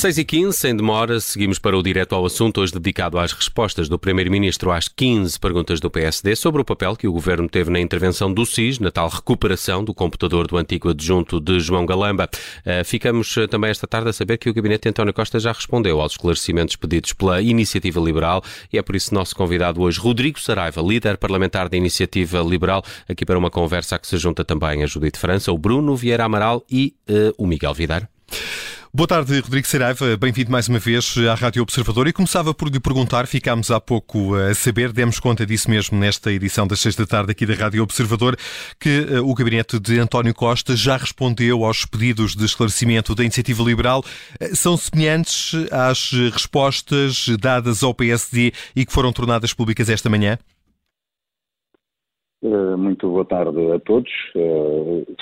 6 e 15 sem demora, seguimos para o direto ao assunto, hoje dedicado às respostas do Primeiro-Ministro às 15 perguntas do PSD sobre o papel que o Governo teve na intervenção do SIS, na tal recuperação do computador do antigo adjunto de João Galamba. Uh, ficamos uh, também esta tarde a saber que o Gabinete de António Costa já respondeu aos esclarecimentos pedidos pela Iniciativa Liberal e é por isso nosso convidado hoje, Rodrigo Saraiva, líder parlamentar da Iniciativa Liberal, aqui para uma conversa a que se junta também a Judite França, o Bruno Vieira Amaral e uh, o Miguel Vidar. Boa tarde, Rodrigo Saraiva. Bem-vindo mais uma vez à Rádio Observador. E começava por lhe perguntar, ficámos há pouco a saber, demos conta disso mesmo nesta edição das seis da tarde aqui da Rádio Observador, que eh, o gabinete de António Costa já respondeu aos pedidos de esclarecimento da Iniciativa Liberal. Eh, são semelhantes às respostas dadas ao PSD e que foram tornadas públicas esta manhã? Eh, muito boa tarde a todos.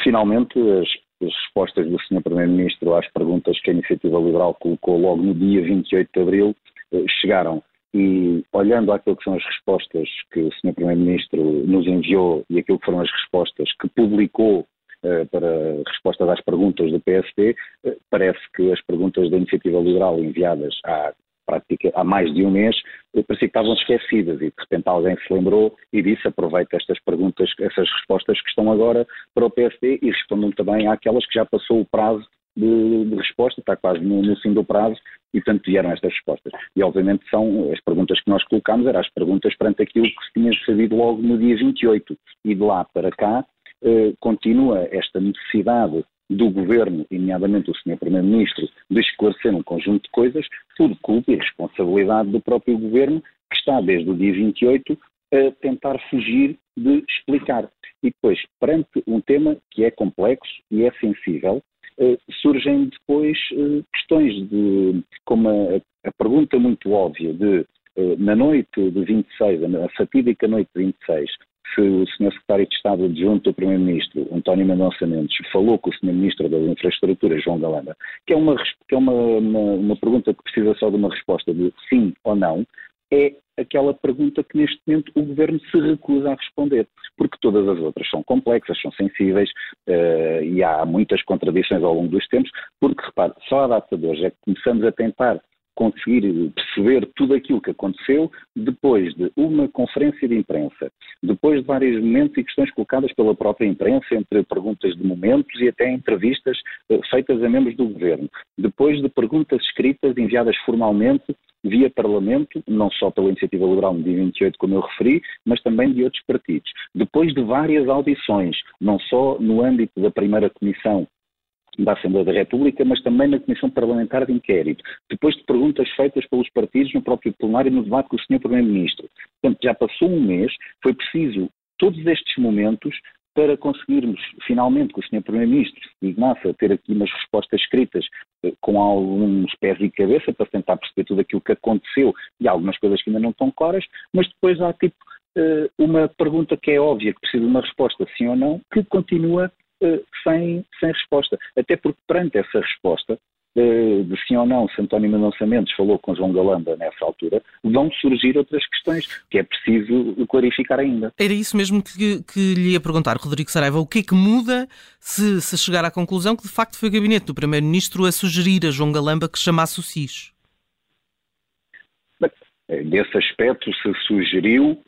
Finalmente, as as respostas do Sr. Primeiro-Ministro às perguntas que a Iniciativa Liberal colocou logo no dia 28 de abril eh, chegaram. E olhando aquilo que são as respostas que o Sr. Primeiro-Ministro nos enviou e aquilo que foram as respostas que publicou eh, para respostas às perguntas do PSD, eh, parece que as perguntas da Iniciativa Liberal enviadas há prática, há mais de um mês, parecia que estavam esquecidas e de repente alguém se lembrou e disse aproveita estas perguntas, essas respostas que estão agora para o PSD e respondam também àquelas que já passou o prazo de, de resposta, está quase no, no, fim do prazo e portanto vieram estas respostas. E obviamente são as perguntas que nós colocámos, eram as perguntas perante aquilo que se tinha sabido logo no dia 28 e de lá para cá eh, continua esta necessidade do Governo, nomeadamente o Sr. Primeiro-Ministro, de esclarecer um conjunto de coisas, tudo culpa e responsabilidade do próprio Governo, que está desde o dia 28 a tentar fugir de explicar. E depois, perante um tema que é complexo e é sensível, eh, surgem depois eh, questões de, como a, a pergunta muito óbvia de eh, na noite de 26, a fatídica noite de 26, se o Sr. Secretário de Estado adjunto do Primeiro-Ministro, António Mendonça Mendes, falou com o Sr. Ministro das Infraestruturas, João Galamba, que é, uma, que é uma, uma, uma pergunta que precisa só de uma resposta de sim ou não, é aquela pergunta que neste momento o Governo se recusa a responder, porque todas as outras são complexas, são sensíveis uh, e há muitas contradições ao longo dos tempos, porque repare, só a data de hoje é que começamos a tentar conseguir perceber tudo aquilo que aconteceu depois de uma conferência de imprensa, depois de vários momentos e questões colocadas pela própria imprensa, entre perguntas de momentos e até entrevistas eh, feitas a membros do governo, depois de perguntas escritas enviadas formalmente via Parlamento, não só pela Iniciativa Liberal no dia 28, como eu referi, mas também de outros partidos. Depois de várias audições, não só no âmbito da primeira comissão da Assembleia da República, mas também na Comissão Parlamentar de Inquérito, depois de perguntas feitas pelos partidos no próprio plenário no debate com o Sr. Primeiro-Ministro. Portanto, já passou um mês, foi preciso todos estes momentos para conseguirmos, finalmente, que o Sr. Primeiro-Ministro se dignasse a ter aqui umas respostas escritas eh, com alguns pés e cabeça para tentar perceber tudo aquilo que aconteceu e algumas coisas que ainda não estão claras, mas depois há tipo eh, uma pergunta que é óbvia, que precisa de uma resposta sim ou não, que continua sem, sem resposta. Até porque perante essa resposta, eh, de sim ou não, se António Mendonça Mendes falou com João Galamba nessa altura, vão surgir outras questões que é preciso clarificar ainda. Era isso mesmo que, que lhe ia perguntar, Rodrigo Saraiva. O que é que muda se, se chegar à conclusão que de facto foi o gabinete do Primeiro-Ministro a sugerir a João Galamba que chamasse o SIS? Nesse aspecto, se sugeriu,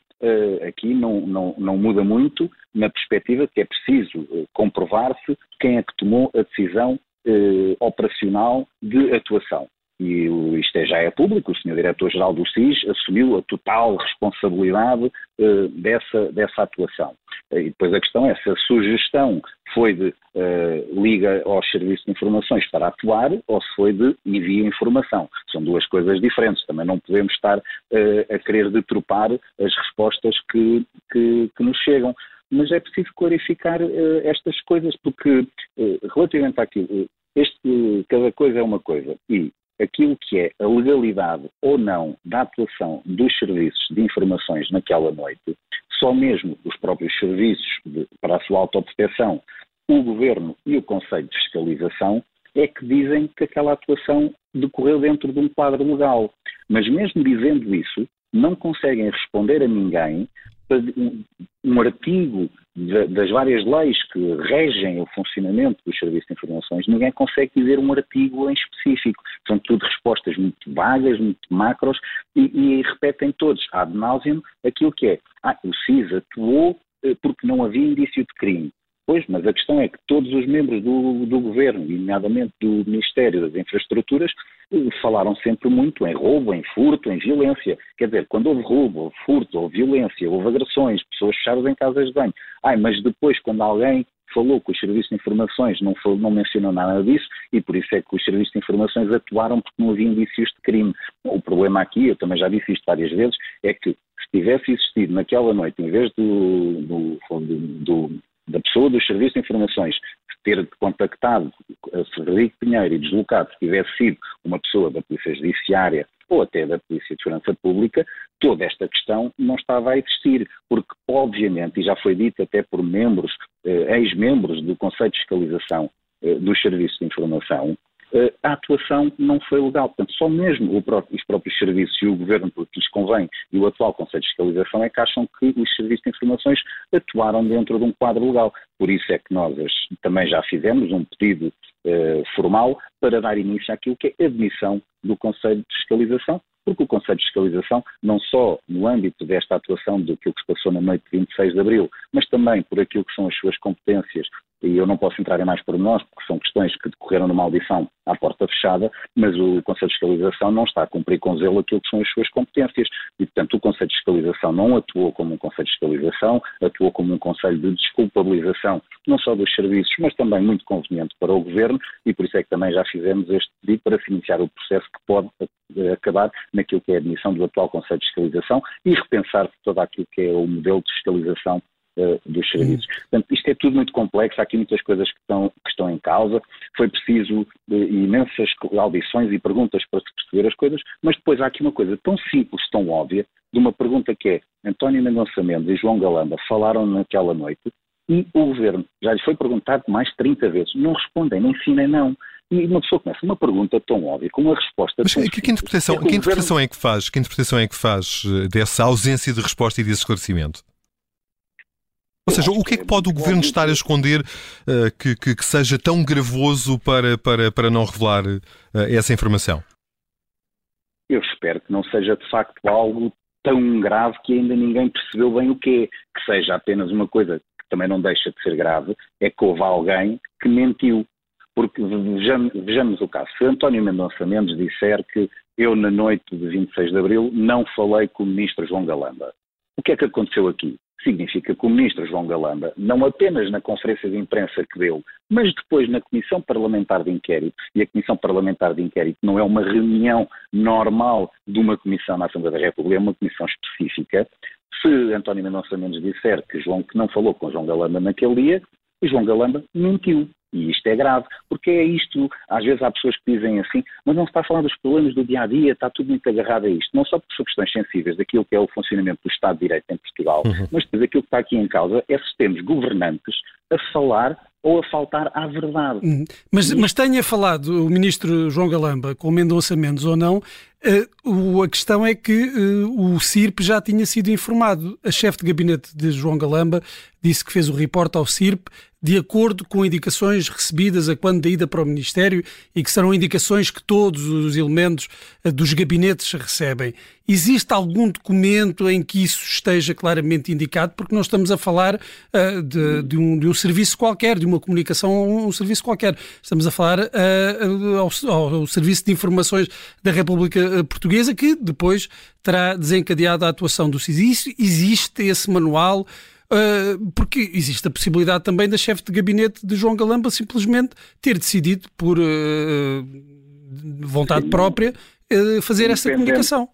aqui não, não, não muda muito na perspectiva que é preciso uh, comprovar-se quem é que tomou a decisão uh, operacional de atuação e isto é, já é público, o Sr. Diretor-Geral do SIS assumiu a total responsabilidade uh, dessa, dessa atuação. Uh, e depois a questão é se a sugestão foi de uh, liga aos serviços de informações para atuar ou se foi de envia informação. São duas coisas diferentes. Também não podemos estar a querer detropar as respostas que, que, que nos chegam mas é preciso clarificar uh, estas coisas, porque uh, relativamente àquilo, este, cada coisa é uma coisa, e aquilo que é a legalidade ou não da atuação dos serviços de informações naquela noite, só mesmo os próprios serviços de, para a sua autoproteção, o Governo e o Conselho de Fiscalização é que dizem que aquela atuação decorreu dentro de um quadro legal. Mas mesmo dizendo isso, não conseguem responder a ninguém um artigo das várias leis que regem o funcionamento dos serviços de informações, ninguém consegue dizer um artigo em específico. São tudo respostas muito vagas, muito macros e, e repetem todos, ad nauseam, aquilo que é. Ah, o CIS atuou eh, porque não havia indício de crime. Pois, mas a questão é que todos os membros do, do governo, nomeadamente do Ministério das Infraestruturas, falaram sempre muito em roubo, em furto, em violência. Quer dizer, quando houve roubo, houve furto, houve violência, houve agressões, pessoas fechadas em casas de banho. Ai, mas depois, quando alguém falou com os serviços de informações, não, falou, não mencionou nada disso e por isso é que os serviços de informações atuaram porque não havia indícios de crime. O problema aqui, eu também já disse isto várias vezes, é que se tivesse existido naquela noite, em vez do, do, do, da pessoa dos serviços de informações ter contactado Frederico Pinheiro e deslocado, se tivesse sido uma pessoa da Polícia Judiciária ou até da Polícia de Segurança Pública, toda esta questão não estava a existir, porque obviamente, e já foi dito até por membros, eh, ex-membros do Conselho de Fiscalização eh, dos Serviços de Informação, eh, a atuação não foi legal. Portanto, só mesmo próprio, os próprios serviços e o governo, porque lhes convém, e o atual Conselho de Fiscalização, é que acham que os serviços de informações atuaram dentro de um quadro legal. Por isso é que nós também já fizemos um pedido eh, formal para dar início àquilo que é a admissão do Conselho de Fiscalização, porque o Conselho de Fiscalização, não só no âmbito desta atuação do que se passou na noite de 26 de abril, mas também por aquilo que são as suas competências e eu não posso entrar em mais pormenores, porque são questões que decorreram numa audição à porta fechada, mas o Conselho de Fiscalização não está a cumprir com zelo aquilo que são as suas competências. E, portanto, o Conselho de Fiscalização não atuou como um Conselho de Fiscalização, atuou como um Conselho de desculpabilização, não só dos serviços, mas também muito conveniente para o Governo, e por isso é que também já fizemos este pedido para se iniciar o processo que pode eh, acabar naquilo que é a admissão do atual Conselho de Fiscalização e repensar todo aquilo que é o modelo de fiscalização uh, dos serviços. Uhum. Portanto, isto é tudo muito complexo, há aqui muitas coisas que estão, que estão em causa. Foi preciso uh, imensas audições e perguntas para se perceber as coisas, mas depois há aqui uma coisa tão simples, tão óbvia, de uma pergunta que é António Mendonça Mendes e João Galamba falaram naquela noite e o governo já lhes foi perguntado mais de 30 vezes. Não respondem, nem sim nem não. E uma pessoa começa uma pergunta tão óbvia, com uma resposta Mas tão que, que interpretação, é que, que interpretação governo... é que faz? Que interpretação é que faz eh, dessa ausência de resposta e de esclarecimento? Ou seja, o que é que pode o Governo estar a esconder uh, que, que, que, seja tão gravoso para, para, para não revelar uh, essa informação? Eu espero que não seja de facto algo tão grave que ainda ninguém percebeu bem o que é. Que seja apenas uma coisa que também não deixa de ser grave, é que houve alguém que mentiu. Porque vejamos, vejamos o caso. Se António Mendonça Mendes disser que eu, na noite de 26 de abril, não falei com o ministro João Galamba, o que é que aconteceu aqui? Significa que o ministro João Galamba, não apenas na conferência de imprensa que deu, mas depois na Comissão Parlamentar de Inquérito, e a Comissão Parlamentar de Inquérito não é uma reunião normal de uma comissão na Assembleia da República, é uma comissão específica, se António Mendonça Mendes disser que, João, que não falou com João Galamba naquele dia, João Galamba mentiu. E isto é grave, porque é isto, às vezes há pessoas que dizem assim, mas não se está a falar dos problemas do dia a dia, está tudo muito agarrado a isto. Não só por questões sensíveis daquilo que é o funcionamento do Estado de Direito em Portugal, uhum. mas depois aquilo que está aqui em causa é se temos governantes a falar ou a faltar à verdade. Uhum. Mas, mas tenha falado o ministro João Galamba com Mendonça Mendes ou não, uh, a questão é que uh, o CIRP já tinha sido informado. A chefe de gabinete de João Galamba disse que fez o reporte ao CIRP de acordo com indicações recebidas a quando da ida para o Ministério e que serão indicações que todos os elementos eh, dos gabinetes recebem. Existe algum documento em que isso esteja claramente indicado? Porque nós estamos a falar uh, de, de, um, de, um, serviço qualquer, de uma comunicação, um serviço qualquer. Estamos a falar uh, ao, ao, Serviço de Informações da República Portuguesa, que depois terá desencadeado a atuação do SIS. Existe esse manual? Porque existe a possibilidade também da chefe de gabinete de João Galamba simplesmente ter decidido, por uh, vontade Sim. própria, uh, fazer essa comunicação.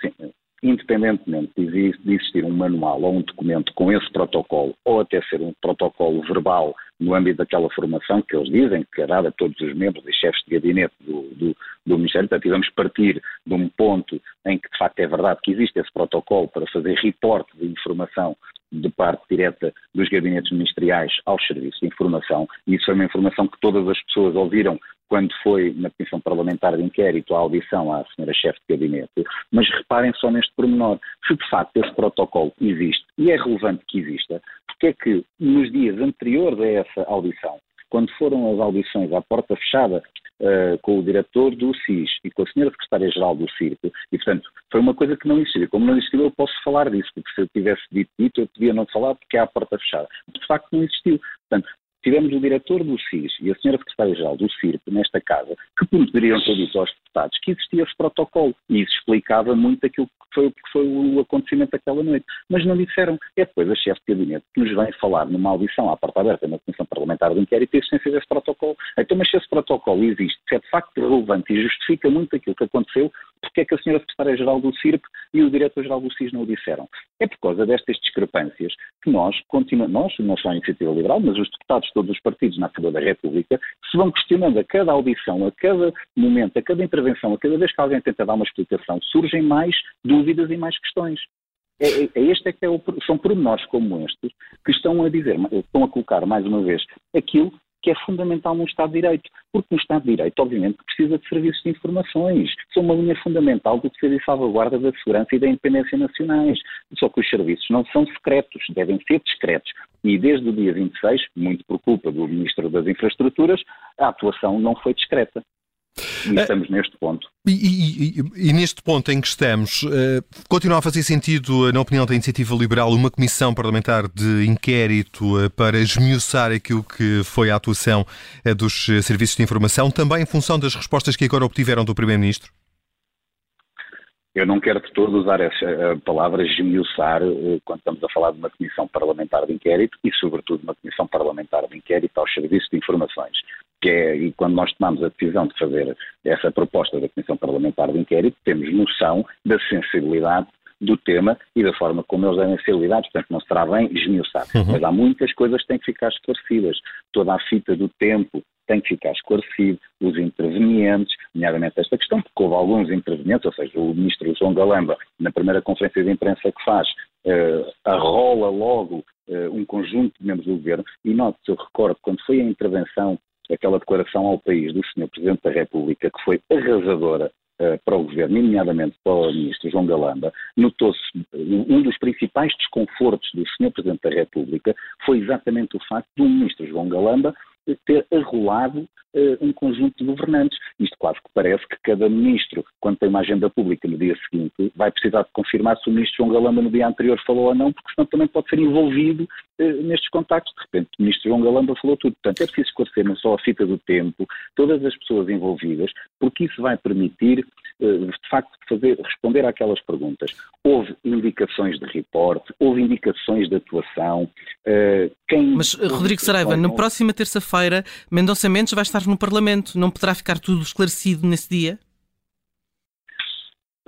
Sim. Independentemente de existir um manual ou um documento com esse protocolo, ou até ser um protocolo verbal no âmbito daquela formação que eles dizem que é dada a todos os membros e chefes de gabinete do, do, do Ministério, portanto, vamos partir de um ponto em que de facto é verdade que existe esse protocolo para fazer reporte de informação de parte direta dos gabinetes ministeriais aos serviços de informação, e isso foi uma informação que todas as pessoas ouviram quando foi na Comissão Parlamentar de Inquérito a audição à senhora chefe de gabinete, mas reparem só neste pormenor. Se de facto esse protocolo existe e é relevante que exista, porque é que nos dias anteriores a essa audição, quando foram as audições à porta fechada uh, com o diretor do SIS e com a senhora secretária-geral do CIRCO, e portanto foi uma coisa que não existiu. Como não existiu, eu posso falar disso, porque se eu tivesse dito isso, eu podia não falar porque é à porta fechada. De facto, não existiu. Portanto, tivemos o diretor do SIS e a senhora secretária-geral do CIRP nesta casa que poderiam ter dito aos deputados que existia esse protocolo e isso explicava muito aquilo que foi, que foi o acontecimento daquela noite. Mas não disseram. É depois a chefe de gabinete que nos vem falar numa audição à porta aberta na Comissão Parlamentar de Inquérito a existência desse protocolo. Então, mas se esse protocolo existe, se é de facto relevante e justifica muito aquilo que aconteceu, porque é que a senhora secretária-geral do CIRP e o diretor-geral do SIS não o disseram? É por causa destas discrepâncias que nós, continuamos, nós, não só a Iniciativa Liberal, mas os deputados de todos os partidos na Assembleia da República, se vão questionando a cada audição, a cada momento, a cada intervenção, a cada vez que alguém tenta dar uma explicação, surgem mais dúvidas e mais questões. É, é, é este é que é o, são pormenores como estes que estão a dizer, estão a colocar mais uma vez aquilo que é fundamental num Estado de Direito. Porque no Estado de Direito, obviamente, precisa de serviços de informações. São uma linha fundamental do defesa e salvaguarda da segurança e da independência nacionais. Só que os serviços não são secretos, devem ser discretos. E desde o dia 26, muito por culpa do Ministro das Infraestruturas, a atuação não foi discreta. E é. estamos neste ponto. E, e, e, neste ponto em que estamos, uh, continua a fazer sentido, na opinião da Iniciativa Liberal, uma comissão parlamentar de inquérito uh, para esmiuçar aquilo que foi a atuação dos serviços de informação, também em função das respostas que agora obtiveram do Primeiro-Ministro? Eu não quero de todo usar essa palavra esmiuçar quando estamos a falar de uma comissão parlamentar de inquérito e, sobretudo, uma comissão parlamentar de inquérito aos serviços de informações que é, e quando nós tomamos a decisão de fazer essa proposta da Comissão Parlamentar de Inquérito, temos noção da sensibilidade do tema e da forma como eles devem ser lidados, portanto não será bem esmiuçar. Uhum. Mas há muitas coisas que têm que ficar esclarecidas. Toda a fita do tempo tem que ficar esclarecido, os intervenientes, nomeadamente esta questão, porque houve alguns intervenientes, ou seja, o ministro João Galamba, na primeira conferência de imprensa que faz, uh, arrola logo uh, um conjunto de membros do governo, e note, eu recordo, quando foi a intervenção aquela declaração ao país do Sr. Presidente da República, que foi arrasadora uh, para o Governo, nomeadamente para o Ministro João Galamba, notou-se um dos principais desconfortos do Sr. Presidente da República foi exatamente o facto do Ministro João Galamba ter arrolado uh, um conjunto de governantes. Isto quase que parece que cada ministro, quando tem uma agenda pública no dia seguinte, vai precisar de confirmar se o ministro João Galamba no dia anterior falou ou não, porque senão também pode ser envolvido uh, nestes contactos. De repente, o ministro João Galamba falou tudo. Portanto, é preciso esclarecer não só a fita do tempo, todas as pessoas envolvidas, porque isso vai permitir, de facto, fazer, responder àquelas perguntas. Houve indicações de reporte, houve indicações de atuação. quem Mas, Rodrigo Saraiva, na próxima terça-feira, feira Mendonça Mendes vai estar no Parlamento. Não poderá ficar tudo esclarecido nesse dia?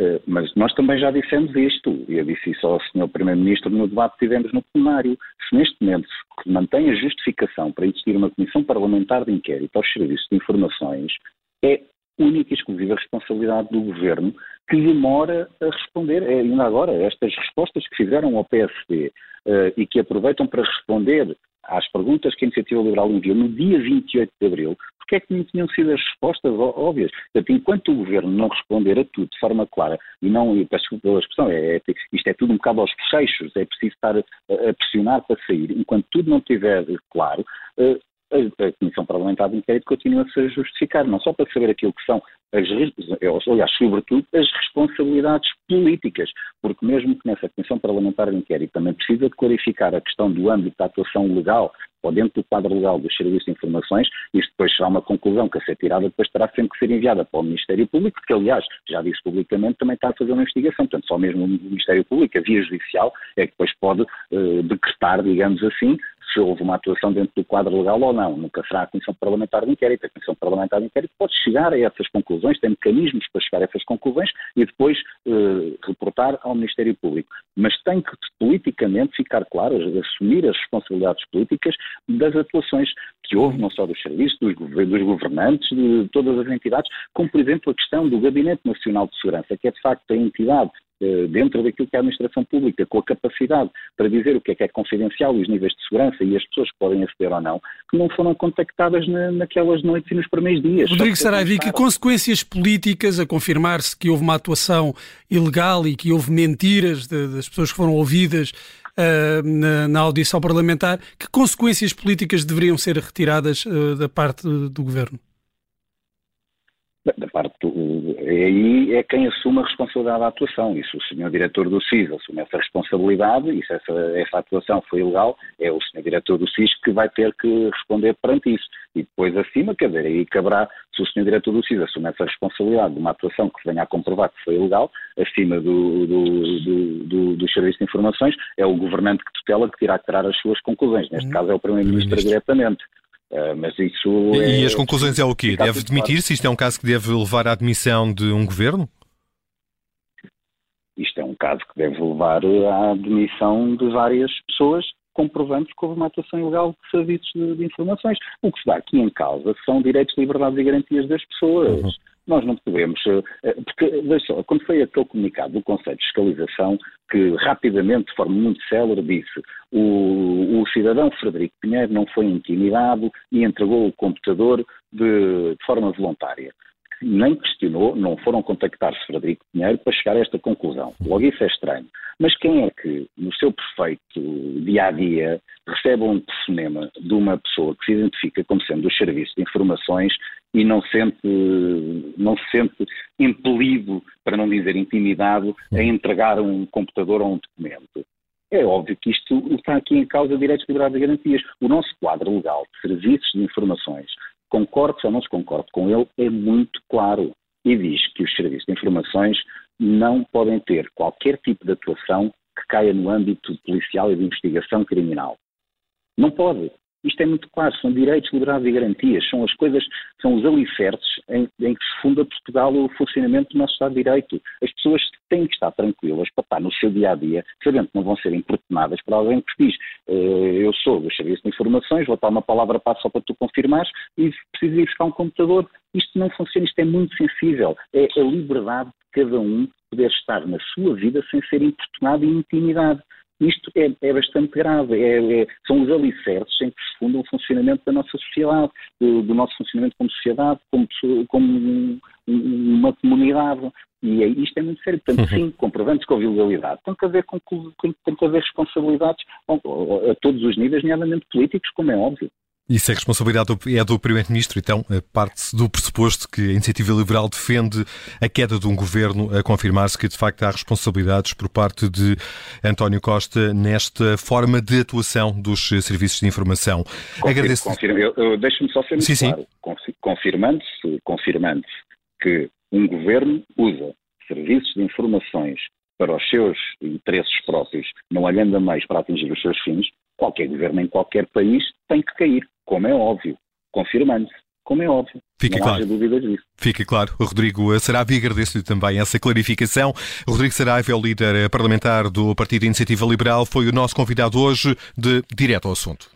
Eh, mas nós também já dissemos isto, e eu disse isso ao Sr. Primeiro-Ministro no debate que tivemos no plenário. Se neste momento se mantém a justificação para existir uma comissão parlamentar de inquérito aos serviços de informações, é única e exclusiva responsabilidade do Governo que demora a responder. É, ainda agora, estas respostas que fizeram ao PSD uh, eh, e que aproveitam para responder às perguntas que a Iniciativa Liberal enviou no dia 28 de abril, porque é que não tinham sido as respostas óbvias? Portanto, enquanto o Governo não responder a tudo de forma clara, e não, e peço desculpa pela expressão, é, é, isto é tudo um bocado aos fecheiros, é preciso estar a, a pressionar para sair, enquanto tudo não estiver claro, uh, a, Comissão Parlamentar de Inquérito continua a ser justificar, não só para saber aquilo que são as, aliás, sobretudo, as responsabilidades políticas, porque mesmo que nessa Comissão Parlamentar de Inquérito também precisa de clarificar a questão do âmbito da atuação legal ou dentro do quadro legal dos serviços de informações, isto depois será uma conclusão que a ser tirada depois terá sempre que ser enviada para o Ministério Público, que aliás, já disse publicamente, também está a fazer uma investigação, portanto só mesmo o Ministério Público, a via judicial, é que depois pode uh, decretar, digamos assim, se houve uma atuação dentro do quadro legal ou não. Nunca será a Comissão Parlamentar de Inquérito. A Comissão Parlamentar de Inquérito pode chegar a essas conclusões, tem mecanismos para chegar a essas conclusões e depois uh, reportar ao Ministério Público. Mas tem que politicamente ficar claro, assumir as responsabilidades políticas das atuações que houve, não só dos serviços, dos, dos governantes, de todas as entidades, como, por exemplo, a questão do Gabinete Nacional de Segurança, que é de facto a entidade eh, dentro daquilo que é a administração pública, com a capacidade para dizer o que é que é confidencial e os níveis de segurança e as pessoas que podem aceder ou não, que não foram contactadas na, naquelas noites e nos primeiros dias. Rodrigo Saraiva, que consequências políticas a confirmar-se que houve uma atuação ilegal e que houve mentiras de, das pessoas que foram ouvidas uh, na, na, audição parlamentar, que consequências políticas deveriam ser retiradas uh, da parte do governo? Da parte do, aí é quem assume a responsabilidade da atuação. E se o senhor diretor do SIS assume essa responsabilidade, e se essa, essa atuação foi ilegal, é o senhor diretor do SIS que vai ter que responder perante isso. E depois acima, quer dizer, aí caberá, se o senhor diretor do SIS assume essa responsabilidade de uma atuação que venha a comprovar que foi ilegal, acima do, do, do, do, do Serviço de Informações, é o governante que tutela que que tirar as suas conclusões. Neste hum, caso é o Primeiro-Ministro diretamente. Uh, mas isso e, é, as conclusões é o quê? Deve demitir-se? Isto é um caso que deve levar à admissão de um governo? Isto é um caso que deve levar à admissão de várias pessoas, comprovando que houve uma atuação ilegal de serviços de, de, informações. O que se dá aqui em causa são direitos, liberdades e garantias das pessoas. Uhum. Nós não podemos, eh, eh, porque, veja quando foi aquele comunicado do Conselho de Fiscalização, que rapidamente, de forma muito célere, disse o, o cidadão Frederico Pinheiro não foi intimidado e entregou o computador de, de forma voluntária nem questionou, não foram contactar Frederico Pinheiro para chegar a esta conclusão. Logo isso é estranho. Mas quem é que, no seu perfeito dia a dia, recebe um telefonema de uma pessoa que se identifica como sendo dos serviços de informações e não, sente, não se sente impelido, para não dizer intimidado, a entregar um computador ou um documento? É óbvio que isto está aqui em causa direitos, liberdades e garantias. O nosso quadro legal de serviços de informações concorde ou não se concorde com ele, é muito claro e diz que os serviços de informações não podem ter qualquer tipo de atuação que caia no âmbito policial e de investigação criminal. Não pode. Isto é muito claro, são direitos, liberdades e garantias, são as coisas, são os alicerces em, em, que se funda Portugal o funcionamento do nosso Estado de Direito. As pessoas têm que estar tranquilas para estar no seu dia a dia, sabendo que não vão ser importunadas por alguém que diz uh, eu sou do Serviço Informações, vou dar uma palavra para só para tu confirmares e preciso ir buscar um computador. Isto não funciona, isto é muito sensível. É a liberdade de cada um poder estar na sua vida sem ser importunado e intimidado. Isto é, é bastante grave, é, é, são os alicerces em que se funda o funcionamento da nossa sociedade, do, do nosso funcionamento como sociedade, como, como um, uma comunidade. E é, isto é muito sério. Portanto, sim, comprovando-se com a ilegalidade, tem que haver, tem que haver responsabilidades a, a todos os níveis, nomeadamente políticos, como é óbvio. Isso é responsabilidade do, é do Primeiro-Ministro, então parte-se do pressuposto que a Iniciativa Liberal defende a queda de um governo, a confirmar-se que de facto há responsabilidades por parte de António Costa nesta forma de atuação dos serviços de informação. Agradeço. Deixe-me só ser muito sim, claro. Sim. Confirmando-se confirmando que um governo usa serviços de informações para os seus interesses próprios, não olhando a meios para atingir os seus fins, qualquer governo em qualquer país tem que cair como é óbvio, confirmando-se, como é óbvio. Fica não claro. dúvidas disso. Fica claro. O Rodrigo Saraiva, agradeço-lhe também essa clarificação. Rodrigo Saraiva é o líder parlamentar do Partido Iniciativa Liberal, foi o nosso convidado hoje de Direto ao Assunto.